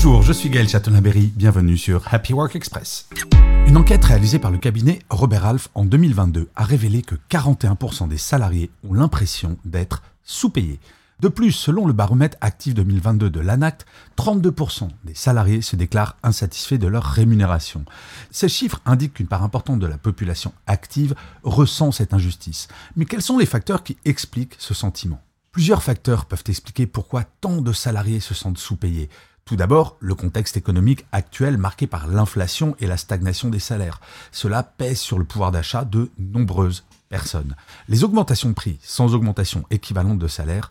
Bonjour, je suis Gaël Chatonaberry, bienvenue sur Happy Work Express. Une enquête réalisée par le cabinet Robert Half en 2022 a révélé que 41% des salariés ont l'impression d'être sous-payés. De plus, selon le baromètre actif 2022 de l'ANACT, 32% des salariés se déclarent insatisfaits de leur rémunération. Ces chiffres indiquent qu'une part importante de la population active ressent cette injustice. Mais quels sont les facteurs qui expliquent ce sentiment? Plusieurs facteurs peuvent expliquer pourquoi tant de salariés se sentent sous-payés. Tout d'abord, le contexte économique actuel marqué par l'inflation et la stagnation des salaires. Cela pèse sur le pouvoir d'achat de nombreuses personnes. Les augmentations de prix sans augmentation équivalente de salaire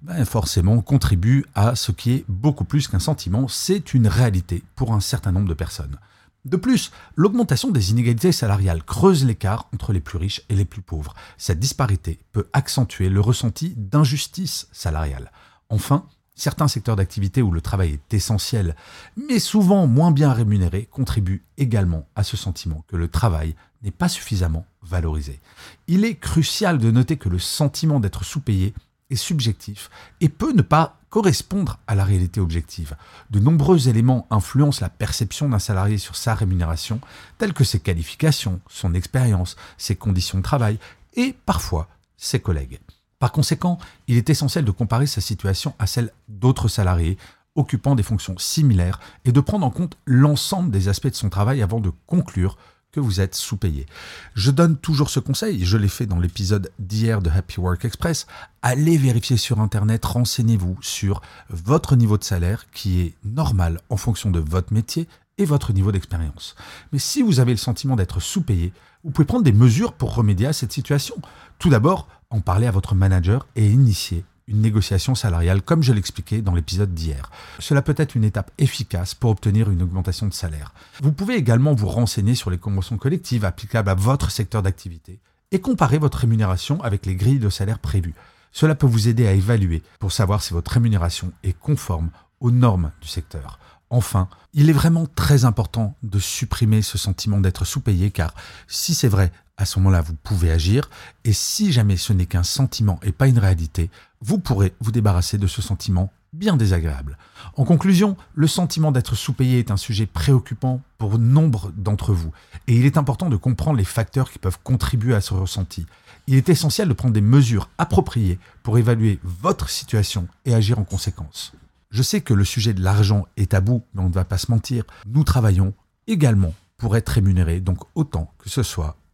ben forcément contribue à ce qui est beaucoup plus qu'un sentiment, c'est une réalité pour un certain nombre de personnes. De plus, l'augmentation des inégalités salariales creuse l'écart entre les plus riches et les plus pauvres. Cette disparité peut accentuer le ressenti d'injustice salariale. Enfin, certains secteurs d'activité où le travail est essentiel, mais souvent moins bien rémunéré, contribuent également à ce sentiment que le travail n'est pas suffisamment valorisé. Il est crucial de noter que le sentiment d'être sous-payé est subjectif et peut ne pas correspondre à la réalité objective. De nombreux éléments influencent la perception d'un salarié sur sa rémunération, tels que ses qualifications, son expérience, ses conditions de travail et parfois ses collègues. Par conséquent, il est essentiel de comparer sa situation à celle d'autres salariés occupant des fonctions similaires et de prendre en compte l'ensemble des aspects de son travail avant de conclure que vous êtes sous-payé. Je donne toujours ce conseil, je l'ai fait dans l'épisode d'hier de Happy Work Express. Allez vérifier sur Internet, renseignez-vous sur votre niveau de salaire qui est normal en fonction de votre métier et votre niveau d'expérience. Mais si vous avez le sentiment d'être sous-payé, vous pouvez prendre des mesures pour remédier à cette situation. Tout d'abord, en parler à votre manager et initier une négociation salariale, comme je l'expliquais dans l'épisode d'hier. Cela peut être une étape efficace pour obtenir une augmentation de salaire. Vous pouvez également vous renseigner sur les conventions collectives applicables à votre secteur d'activité et comparer votre rémunération avec les grilles de salaire prévues. Cela peut vous aider à évaluer pour savoir si votre rémunération est conforme aux normes du secteur. Enfin, il est vraiment très important de supprimer ce sentiment d'être sous-payé car si c'est vrai, à ce moment-là, vous pouvez agir et si jamais ce n'est qu'un sentiment et pas une réalité, vous pourrez vous débarrasser de ce sentiment bien désagréable. En conclusion, le sentiment d'être sous-payé est un sujet préoccupant pour nombre d'entre vous et il est important de comprendre les facteurs qui peuvent contribuer à ce ressenti. Il est essentiel de prendre des mesures appropriées pour évaluer votre situation et agir en conséquence. Je sais que le sujet de l'argent est tabou, mais on ne va pas se mentir. Nous travaillons également pour être rémunérés, donc autant que ce soit